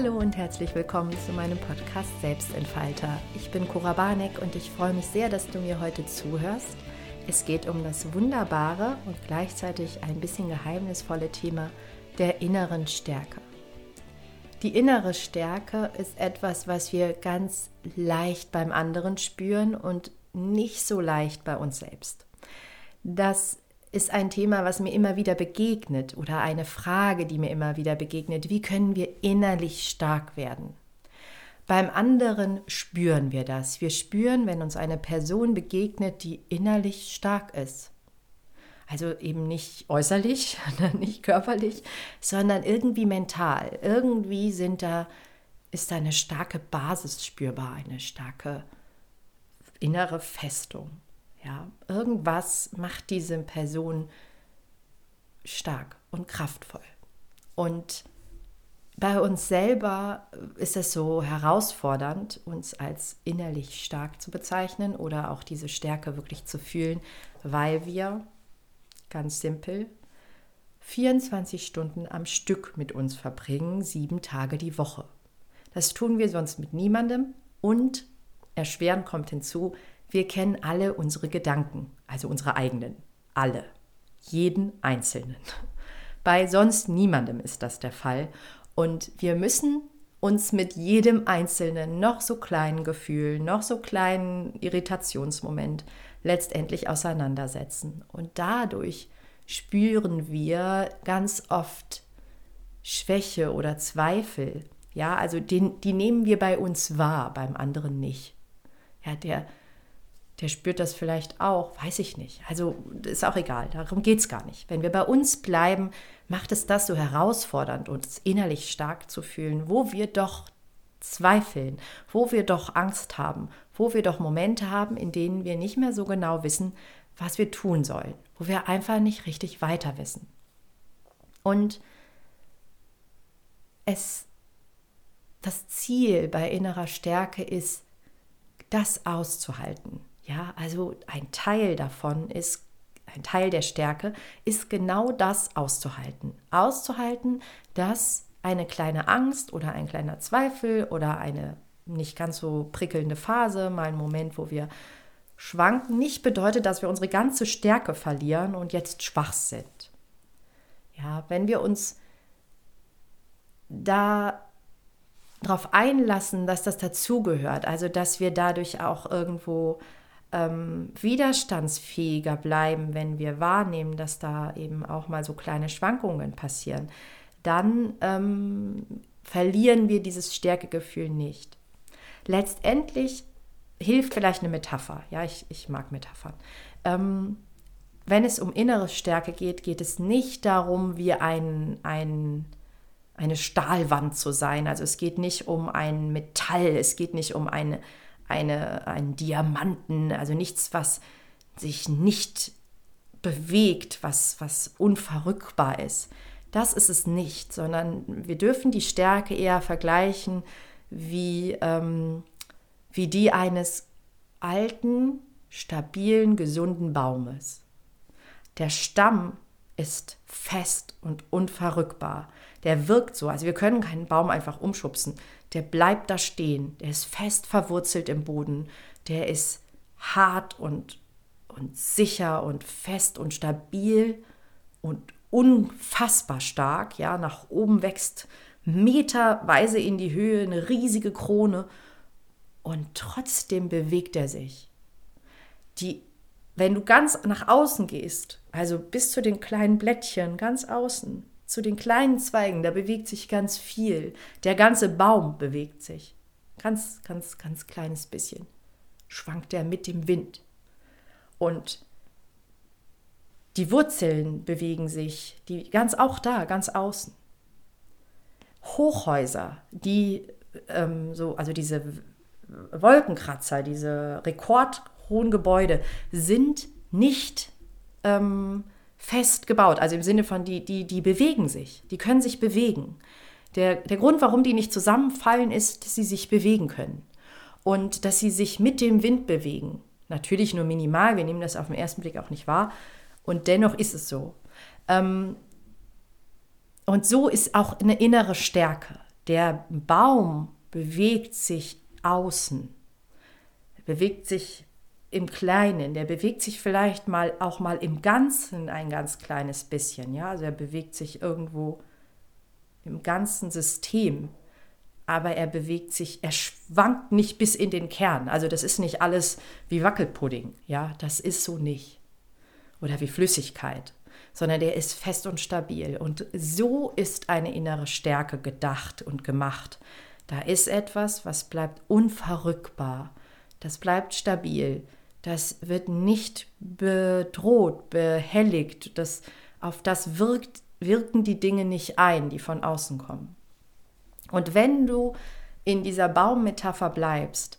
Hallo und herzlich willkommen zu meinem Podcast Selbstentfalter. Ich bin Cora Barneck und ich freue mich sehr, dass du mir heute zuhörst. Es geht um das wunderbare und gleichzeitig ein bisschen geheimnisvolle Thema der inneren Stärke. Die innere Stärke ist etwas, was wir ganz leicht beim anderen spüren und nicht so leicht bei uns selbst. Das ist ein Thema, was mir immer wieder begegnet oder eine Frage, die mir immer wieder begegnet. Wie können wir innerlich stark werden? Beim anderen spüren wir das. Wir spüren, wenn uns eine Person begegnet, die innerlich stark ist. Also eben nicht äußerlich, nicht körperlich, sondern irgendwie mental. Irgendwie sind da, ist da eine starke Basis spürbar, eine starke innere Festung. Ja, irgendwas macht diese Person stark und kraftvoll. Und bei uns selber ist es so herausfordernd, uns als innerlich stark zu bezeichnen oder auch diese Stärke wirklich zu fühlen, weil wir ganz simpel 24 Stunden am Stück mit uns verbringen, sieben Tage die Woche. Das tun wir sonst mit niemandem und erschwerend kommt hinzu, wir kennen alle unsere Gedanken, also unsere eigenen, alle, jeden einzelnen. Bei sonst niemandem ist das der Fall und wir müssen uns mit jedem einzelnen, noch so kleinen Gefühl, noch so kleinen Irritationsmoment letztendlich auseinandersetzen. Und dadurch spüren wir ganz oft Schwäche oder Zweifel. Ja, also den, die nehmen wir bei uns wahr, beim anderen nicht. Ja, der, der spürt das vielleicht auch, weiß ich nicht. Also ist auch egal, darum geht es gar nicht. Wenn wir bei uns bleiben, macht es das so herausfordernd, uns innerlich stark zu fühlen, wo wir doch zweifeln, wo wir doch Angst haben, wo wir doch Momente haben, in denen wir nicht mehr so genau wissen, was wir tun sollen, wo wir einfach nicht richtig weiter wissen. Und es das Ziel bei innerer Stärke ist, das auszuhalten, ja, also ein Teil davon ist, ein Teil der Stärke ist genau das auszuhalten. Auszuhalten, dass eine kleine Angst oder ein kleiner Zweifel oder eine nicht ganz so prickelnde Phase, mal ein Moment, wo wir schwanken, nicht bedeutet, dass wir unsere ganze Stärke verlieren und jetzt schwach sind. Ja, wenn wir uns da darauf einlassen, dass das dazugehört, also dass wir dadurch auch irgendwo ähm, widerstandsfähiger bleiben, wenn wir wahrnehmen, dass da eben auch mal so kleine Schwankungen passieren, dann ähm, verlieren wir dieses Stärkegefühl nicht. Letztendlich hilft vielleicht eine Metapher. Ja, ich, ich mag Metaphern. Ähm, wenn es um innere Stärke geht, geht es nicht darum, wie ein, ein, eine Stahlwand zu sein. Also es geht nicht um ein Metall, es geht nicht um eine, eine, einen Diamanten, also nichts, was sich nicht bewegt, was, was unverrückbar ist. Das ist es nicht, sondern wir dürfen die Stärke eher vergleichen wie, ähm, wie die eines alten, stabilen, gesunden Baumes. Der Stamm ist fest und unverrückbar. Der wirkt so. Also wir können keinen Baum einfach umschubsen der bleibt da stehen, der ist fest verwurzelt im Boden, der ist hart und, und sicher und fest und stabil und unfassbar stark. Ja, nach oben wächst meterweise in die Höhe eine riesige Krone und trotzdem bewegt er sich. Die, wenn du ganz nach außen gehst, also bis zu den kleinen Blättchen ganz außen, zu den kleinen Zweigen, da bewegt sich ganz viel. Der ganze Baum bewegt sich. Ganz, ganz, ganz kleines bisschen. Schwankt er mit dem Wind. Und die Wurzeln bewegen sich, die ganz auch da, ganz außen. Hochhäuser, die ähm, so, also diese Wolkenkratzer, diese rekordhohen Gebäude sind nicht ähm, fest gebaut. Also im Sinne von, die, die, die bewegen sich, die können sich bewegen. Der, der Grund, warum die nicht zusammenfallen, ist, dass sie sich bewegen können und dass sie sich mit dem Wind bewegen. Natürlich nur minimal, wir nehmen das auf den ersten Blick auch nicht wahr und dennoch ist es so. Ähm, und so ist auch eine innere Stärke. Der Baum bewegt sich außen, bewegt sich im Kleinen, der bewegt sich vielleicht mal auch mal im Ganzen ein ganz kleines bisschen, ja, also er bewegt sich irgendwo im ganzen System, aber er bewegt sich, er schwankt nicht bis in den Kern. Also das ist nicht alles wie Wackelpudding, ja, das ist so nicht. Oder wie Flüssigkeit, sondern der ist fest und stabil. Und so ist eine innere Stärke gedacht und gemacht. Da ist etwas, was bleibt unverrückbar, das bleibt stabil, das wird nicht bedroht, behelligt, das, auf das wirkt, wirken die Dinge nicht ein, die von außen kommen. Und wenn du in dieser Baummetapher bleibst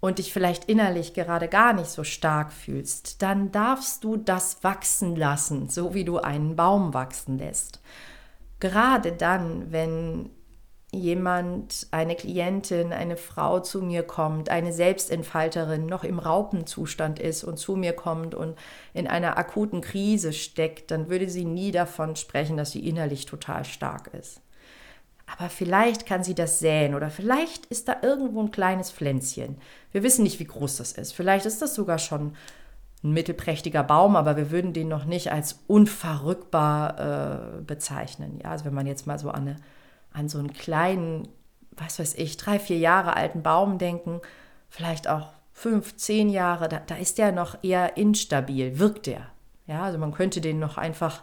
und dich vielleicht innerlich gerade gar nicht so stark fühlst, dann darfst du das wachsen lassen, so wie du einen Baum wachsen lässt. Gerade dann, wenn jemand, eine Klientin, eine Frau zu mir kommt, eine Selbstentfalterin noch im Raupenzustand ist und zu mir kommt und in einer akuten Krise steckt, dann würde sie nie davon sprechen, dass sie innerlich total stark ist. Aber vielleicht kann sie das säen oder vielleicht ist da irgendwo ein kleines Pflänzchen. Wir wissen nicht, wie groß das ist. Vielleicht ist das sogar schon ein mittelprächtiger Baum, aber wir würden den noch nicht als unverrückbar äh, bezeichnen. Ja, also wenn man jetzt mal so an eine an so einen kleinen, was weiß ich, drei, vier Jahre alten Baum denken, vielleicht auch fünf, zehn Jahre, da, da ist der noch eher instabil, wirkt der. Ja, also man könnte den noch einfach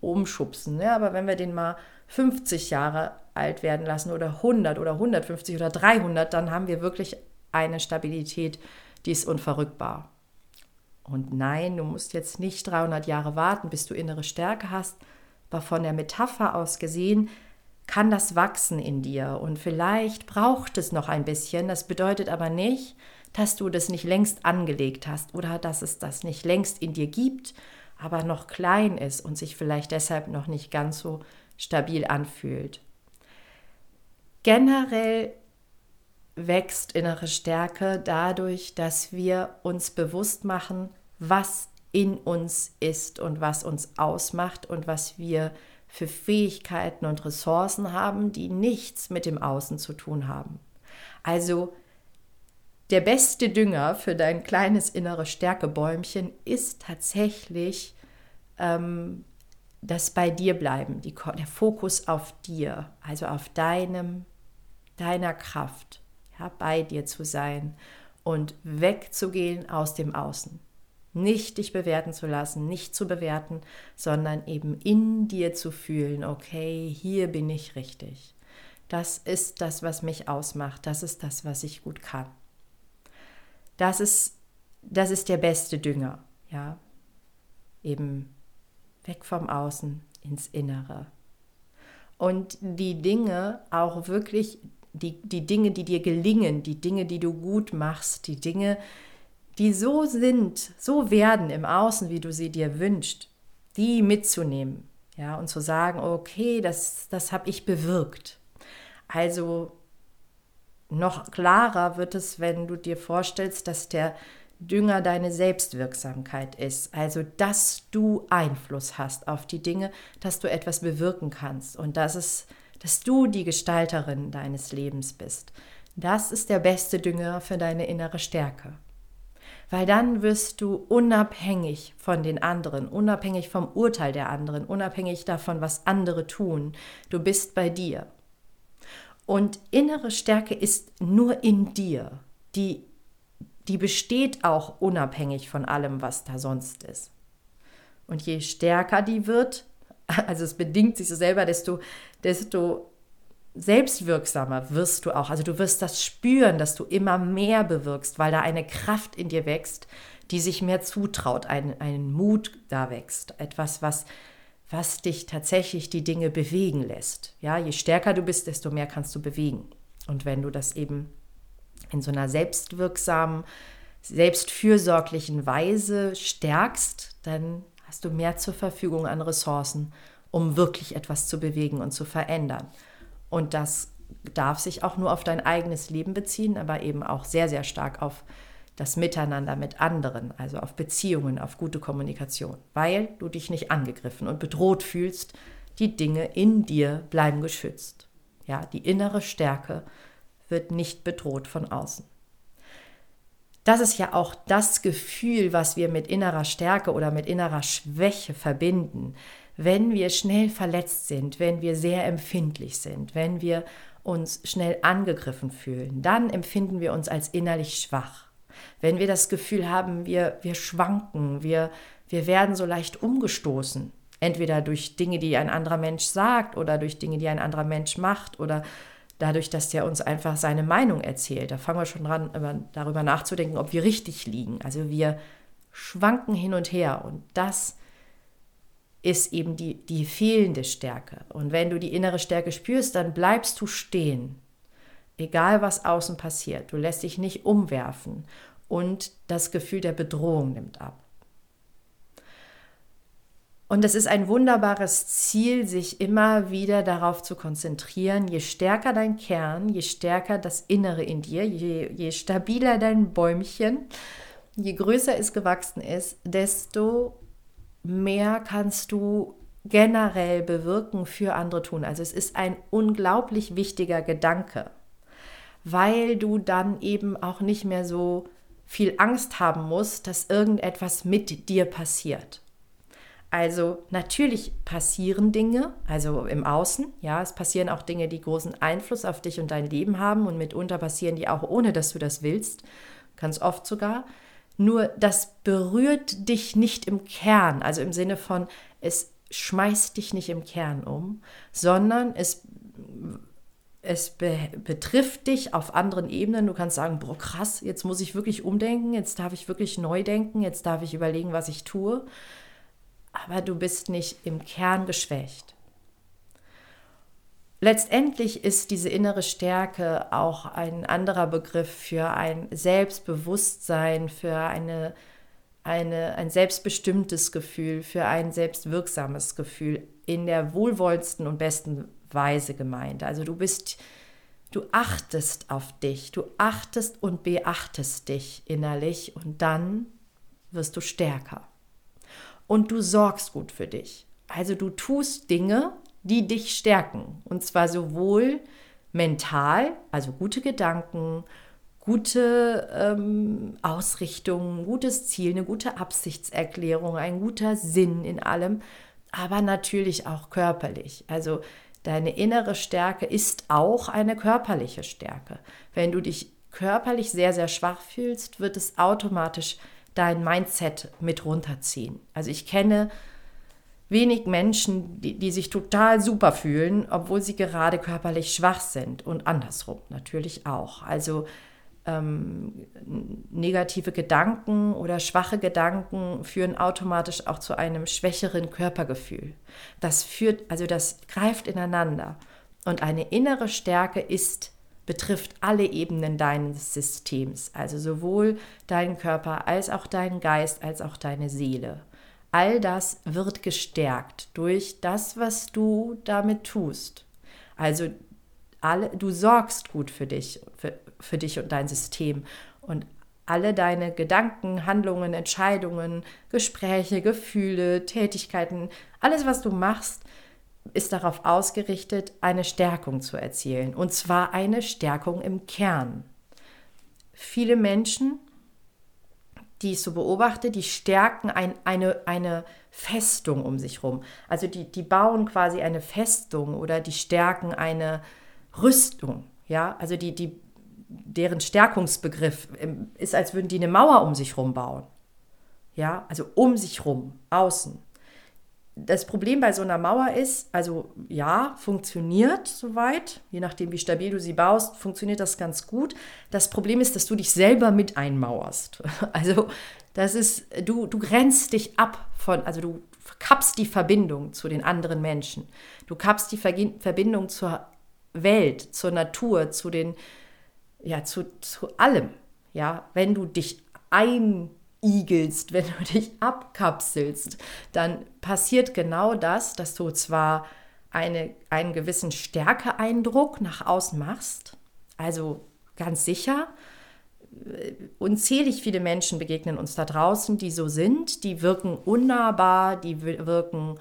umschubsen. Ja, aber wenn wir den mal 50 Jahre alt werden lassen oder 100 oder 150 oder 300, dann haben wir wirklich eine Stabilität, die ist unverrückbar. Und nein, du musst jetzt nicht 300 Jahre warten, bis du innere Stärke hast, aber von der Metapher aus gesehen kann das wachsen in dir und vielleicht braucht es noch ein bisschen. Das bedeutet aber nicht, dass du das nicht längst angelegt hast oder dass es das nicht längst in dir gibt, aber noch klein ist und sich vielleicht deshalb noch nicht ganz so stabil anfühlt. Generell wächst innere Stärke dadurch, dass wir uns bewusst machen, was in uns ist und was uns ausmacht und was wir für Fähigkeiten und Ressourcen haben, die nichts mit dem Außen zu tun haben. Also der beste Dünger für dein kleines innere Stärkebäumchen ist tatsächlich ähm, das bei dir bleiben, die, der Fokus auf dir, also auf deinem, deiner Kraft, ja, bei dir zu sein und wegzugehen aus dem Außen. Nicht dich bewerten zu lassen, nicht zu bewerten, sondern eben in dir zu fühlen, okay, hier bin ich richtig. Das ist das, was mich ausmacht. Das ist das, was ich gut kann. Das ist, das ist der beste Dünger, ja. Eben weg vom Außen ins Innere. Und die Dinge auch wirklich, die, die Dinge, die dir gelingen, die Dinge, die du gut machst, die Dinge, die so sind, so werden im Außen, wie du sie dir wünschst, die mitzunehmen. Ja, und zu sagen, okay, das, das habe ich bewirkt. Also noch klarer wird es, wenn du dir vorstellst, dass der Dünger deine Selbstwirksamkeit ist. Also, dass du Einfluss hast auf die Dinge, dass du etwas bewirken kannst und dass, es, dass du die Gestalterin deines Lebens bist. Das ist der beste Dünger für deine innere Stärke weil dann wirst du unabhängig von den anderen, unabhängig vom Urteil der anderen, unabhängig davon, was andere tun. Du bist bei dir. Und innere Stärke ist nur in dir. Die, die besteht auch unabhängig von allem, was da sonst ist. Und je stärker die wird, also es bedingt sich so selber, desto, desto selbstwirksamer wirst du auch. Also du wirst das spüren, dass du immer mehr bewirkst, weil da eine Kraft in dir wächst, die sich mehr zutraut, ein, ein Mut da wächst, etwas, was, was dich tatsächlich die Dinge bewegen lässt. Ja, je stärker du bist, desto mehr kannst du bewegen. Und wenn du das eben in so einer selbstwirksamen, selbstfürsorglichen Weise stärkst, dann hast du mehr zur Verfügung an Ressourcen, um wirklich etwas zu bewegen und zu verändern. Und das darf sich auch nur auf dein eigenes Leben beziehen, aber eben auch sehr, sehr stark auf das Miteinander mit anderen, also auf Beziehungen, auf gute Kommunikation, weil du dich nicht angegriffen und bedroht fühlst, die Dinge in dir bleiben geschützt. Ja, die innere Stärke wird nicht bedroht von außen. Das ist ja auch das Gefühl, was wir mit innerer Stärke oder mit innerer Schwäche verbinden. Wenn wir schnell verletzt sind, wenn wir sehr empfindlich sind, wenn wir uns schnell angegriffen fühlen, dann empfinden wir uns als innerlich schwach. Wenn wir das Gefühl haben, wir, wir schwanken, wir, wir werden so leicht umgestoßen, entweder durch Dinge, die ein anderer Mensch sagt oder durch Dinge, die ein anderer Mensch macht oder dadurch, dass der uns einfach seine Meinung erzählt. Da fangen wir schon dran, darüber nachzudenken, ob wir richtig liegen. Also wir schwanken hin und her und das ist eben die, die fehlende Stärke. Und wenn du die innere Stärke spürst, dann bleibst du stehen, egal was außen passiert. Du lässt dich nicht umwerfen und das Gefühl der Bedrohung nimmt ab. Und es ist ein wunderbares Ziel, sich immer wieder darauf zu konzentrieren. Je stärker dein Kern, je stärker das Innere in dir, je, je stabiler dein Bäumchen, je größer es gewachsen ist, desto mehr kannst du generell bewirken für andere tun. Also es ist ein unglaublich wichtiger Gedanke, weil du dann eben auch nicht mehr so viel Angst haben musst, dass irgendetwas mit dir passiert. Also natürlich passieren Dinge, also im Außen, ja, es passieren auch Dinge, die großen Einfluss auf dich und dein Leben haben und mitunter passieren die auch ohne, dass du das willst, ganz oft sogar. Nur das berührt dich nicht im Kern, also im Sinne von, es schmeißt dich nicht im Kern um, sondern es, es be betrifft dich auf anderen Ebenen. Du kannst sagen, boah, krass, jetzt muss ich wirklich umdenken, jetzt darf ich wirklich neu denken, jetzt darf ich überlegen, was ich tue aber du bist nicht im Kern geschwächt. Letztendlich ist diese innere Stärke auch ein anderer Begriff für ein Selbstbewusstsein, für eine, eine, ein selbstbestimmtes Gefühl, für ein selbstwirksames Gefühl in der wohlwollendsten und besten Weise gemeint. Also du bist, du achtest auf dich, du achtest und beachtest dich innerlich und dann wirst du stärker und du sorgst gut für dich. Also du tust Dinge, die dich stärken. Und zwar sowohl mental, also gute Gedanken, gute ähm, Ausrichtung, gutes Ziel, eine gute Absichtserklärung, ein guter Sinn in allem, aber natürlich auch körperlich. Also deine innere Stärke ist auch eine körperliche Stärke. Wenn du dich körperlich sehr, sehr schwach fühlst, wird es automatisch dein Mindset mit runterziehen. Also ich kenne wenig Menschen, die, die sich total super fühlen, obwohl sie gerade körperlich schwach sind und andersrum natürlich auch. Also ähm, negative Gedanken oder schwache Gedanken führen automatisch auch zu einem schwächeren Körpergefühl. Das führt, also das greift ineinander. Und eine innere Stärke ist betrifft alle Ebenen deines Systems, also sowohl deinen Körper als auch deinen Geist als auch deine Seele. All das wird gestärkt durch das, was du damit tust. Also alle, du sorgst gut für dich, für, für dich und dein System und alle deine Gedanken, Handlungen, Entscheidungen, Gespräche, Gefühle, Tätigkeiten, alles, was du machst, ist darauf ausgerichtet, eine Stärkung zu erzielen. Und zwar eine Stärkung im Kern. Viele Menschen, die ich so beobachte, die stärken ein, eine, eine Festung um sich herum. Also die, die bauen quasi eine Festung oder die stärken eine Rüstung. Ja, also die, die, deren Stärkungsbegriff ähm, ist, als würden die eine Mauer um sich herum bauen. Ja, also um sich herum, außen das Problem bei so einer Mauer ist, also ja, funktioniert soweit, je nachdem, wie stabil du sie baust, funktioniert das ganz gut. Das Problem ist, dass du dich selber mit einmauerst. Also das ist, du, du grenzt dich ab von, also du kappst die Verbindung zu den anderen Menschen. Du kappst die Verbindung zur Welt, zur Natur, zu den, ja, zu, zu allem. Ja, wenn du dich ein igelst, wenn du dich abkapselst, dann passiert genau das, dass du zwar eine, einen gewissen Stärkeeindruck nach außen machst, also ganz sicher, äh, unzählig viele Menschen begegnen uns da draußen, die so sind, die wirken unnahbar, die wirken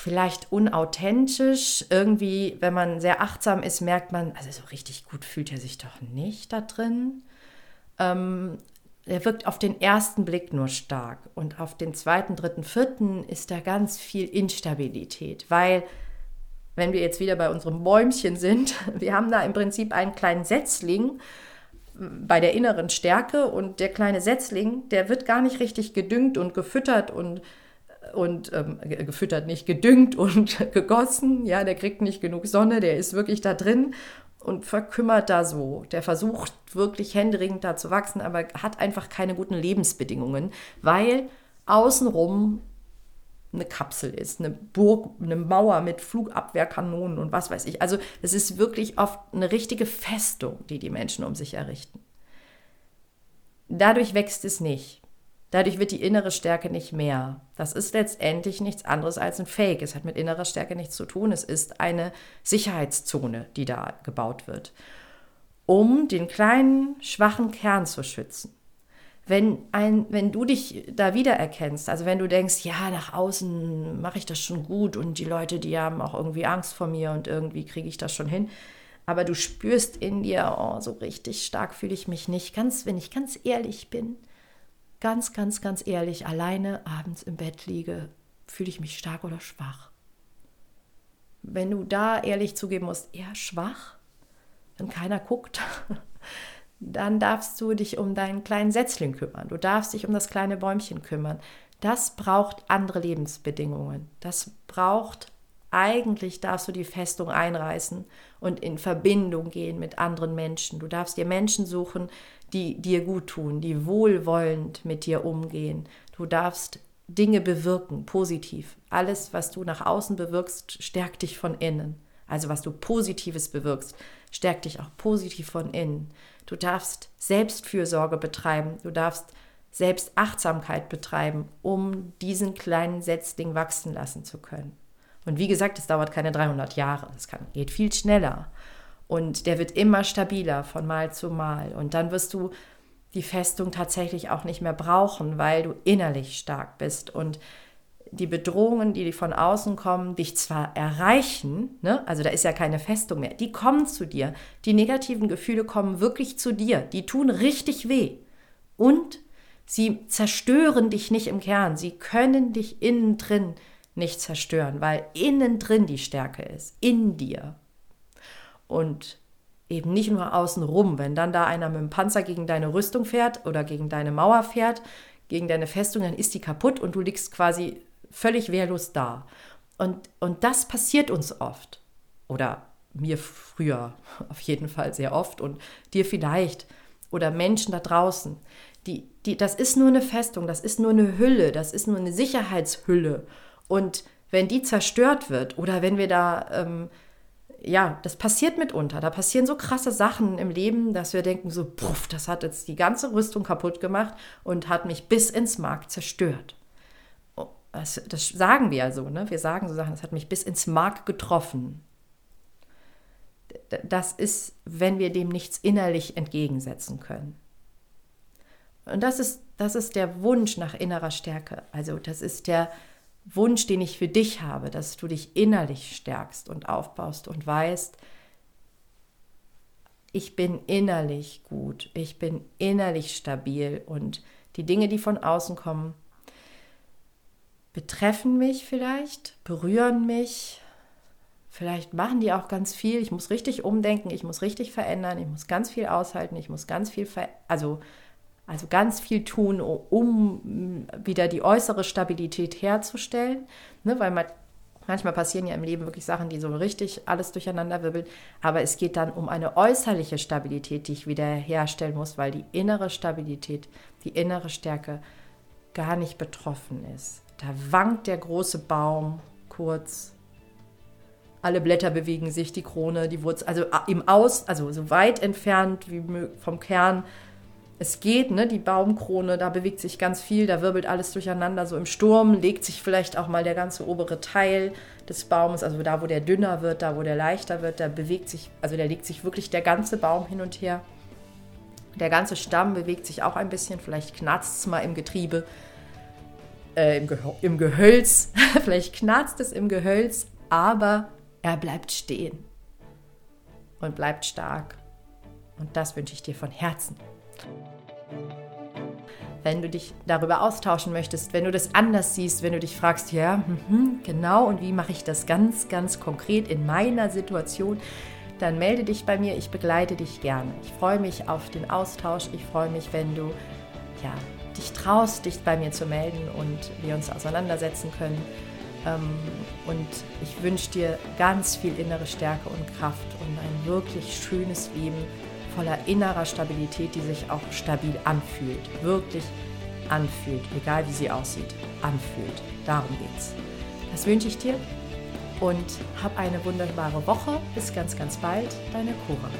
vielleicht unauthentisch. Irgendwie, wenn man sehr achtsam ist, merkt man, also so richtig gut fühlt er sich doch nicht da drin. Ähm, er wirkt auf den ersten Blick nur stark und auf den zweiten, dritten, vierten ist da ganz viel Instabilität, weil wenn wir jetzt wieder bei unserem Bäumchen sind, wir haben da im Prinzip einen kleinen Setzling bei der inneren Stärke und der kleine Setzling, der wird gar nicht richtig gedüngt und gefüttert und und ähm, gefüttert nicht, gedüngt und gegossen. Ja, der kriegt nicht genug Sonne, der ist wirklich da drin und verkümmert da so. Der versucht wirklich händeringend da zu wachsen, aber hat einfach keine guten Lebensbedingungen, weil außenrum eine Kapsel ist, eine Burg, eine Mauer mit Flugabwehrkanonen und was weiß ich. Also es ist wirklich oft eine richtige Festung, die die Menschen um sich errichten. Dadurch wächst es nicht. Dadurch wird die innere Stärke nicht mehr. Das ist letztendlich nichts anderes als ein Fake. Es hat mit innerer Stärke nichts zu tun. Es ist eine Sicherheitszone, die da gebaut wird, um den kleinen, schwachen Kern zu schützen. Wenn, ein, wenn du dich da wiedererkennst, also wenn du denkst, ja, nach außen mache ich das schon gut und die Leute, die haben auch irgendwie Angst vor mir und irgendwie kriege ich das schon hin, aber du spürst in dir, oh, so richtig stark fühle ich mich nicht, ganz, wenn ich ganz ehrlich bin, ganz, ganz, ganz ehrlich, alleine abends im Bett liege, fühle ich mich stark oder schwach? Wenn du da ehrlich zugeben musst, eher schwach, wenn keiner guckt, dann darfst du dich um deinen kleinen Setzling kümmern. Du darfst dich um das kleine Bäumchen kümmern. Das braucht andere Lebensbedingungen. Das braucht eigentlich darfst du die Festung einreißen und in Verbindung gehen mit anderen Menschen. Du darfst dir Menschen suchen, die dir gut tun, die wohlwollend mit dir umgehen. Du darfst Dinge bewirken, positiv. Alles, was du nach außen bewirkst, stärkt dich von innen. Also was du Positives bewirkst, stärkt dich auch positiv von innen. Du darfst Selbstfürsorge betreiben, du darfst Selbstachtsamkeit betreiben, um diesen kleinen Setzling wachsen lassen zu können. Und wie gesagt, es dauert keine 300 Jahre, es geht viel schneller. Und der wird immer stabiler von Mal zu Mal. Und dann wirst du die Festung tatsächlich auch nicht mehr brauchen, weil du innerlich stark bist und die Bedrohungen, die von außen kommen, dich zwar erreichen, ne? also da ist ja keine Festung mehr, die kommen zu dir. Die negativen Gefühle kommen wirklich zu dir. Die tun richtig weh. Und sie zerstören dich nicht im Kern. Sie können dich innen drin nicht zerstören, weil innen drin die Stärke ist. In dir und eben nicht nur außen rum. Wenn dann da einer mit dem Panzer gegen deine Rüstung fährt oder gegen deine Mauer fährt, gegen deine Festung, dann ist die kaputt und du liegst quasi völlig wehrlos da. Und, und das passiert uns oft. Oder mir früher auf jeden Fall sehr oft und dir vielleicht. Oder Menschen da draußen. Die, die, das ist nur eine Festung, das ist nur eine Hülle, das ist nur eine Sicherheitshülle. Und wenn die zerstört wird oder wenn wir da ähm, ja, das passiert mitunter. Da passieren so krasse Sachen im Leben, dass wir denken so, puff, das hat jetzt die ganze Rüstung kaputt gemacht und hat mich bis ins Mark zerstört. Oh, das, das sagen wir ja so, ne? Wir sagen so Sachen, das hat mich bis ins Mark getroffen. Das ist, wenn wir dem nichts innerlich entgegensetzen können. Und das ist, das ist der Wunsch nach innerer Stärke. Also das ist der, Wunsch, den ich für dich habe, dass du dich innerlich stärkst und aufbaust und weißt, ich bin innerlich gut, ich bin innerlich stabil und die Dinge, die von außen kommen, betreffen mich vielleicht, berühren mich, vielleicht machen die auch ganz viel. Ich muss richtig umdenken, ich muss richtig verändern, ich muss ganz viel aushalten, ich muss ganz viel, also also ganz viel tun, um wieder die äußere Stabilität herzustellen, ne, weil man, manchmal passieren ja im Leben wirklich Sachen, die so richtig alles durcheinander wirbeln, aber es geht dann um eine äußerliche Stabilität, die ich wieder herstellen muss, weil die innere Stabilität, die innere Stärke gar nicht betroffen ist. Da wankt der große Baum kurz, alle Blätter bewegen sich, die Krone, die Wurzel, also im Aus, also so weit entfernt wie vom Kern es geht, ne, die Baumkrone, da bewegt sich ganz viel, da wirbelt alles durcheinander. So im Sturm legt sich vielleicht auch mal der ganze obere Teil des Baumes, also da, wo der dünner wird, da, wo der leichter wird, da bewegt sich, also da legt sich wirklich der ganze Baum hin und her. Der ganze Stamm bewegt sich auch ein bisschen, vielleicht knarzt es mal im Getriebe. äh, im, Geh im Gehölz, vielleicht knarzt es im Gehölz, aber er bleibt stehen und bleibt stark. Und das wünsche ich dir von Herzen. Wenn du dich darüber austauschen möchtest, wenn du das anders siehst, wenn du dich fragst, ja, mh, genau, und wie mache ich das ganz, ganz konkret in meiner Situation, dann melde dich bei mir, ich begleite dich gerne. Ich freue mich auf den Austausch, ich freue mich, wenn du ja, dich traust, dich bei mir zu melden und wir uns auseinandersetzen können. Ähm, und ich wünsche dir ganz viel innere Stärke und Kraft und ein wirklich schönes Leben voller innerer Stabilität, die sich auch stabil anfühlt. Wirklich anfühlt, egal wie sie aussieht, anfühlt. Darum geht's. Das wünsche ich dir und hab eine wunderbare Woche. Bis ganz, ganz bald, deine Cora.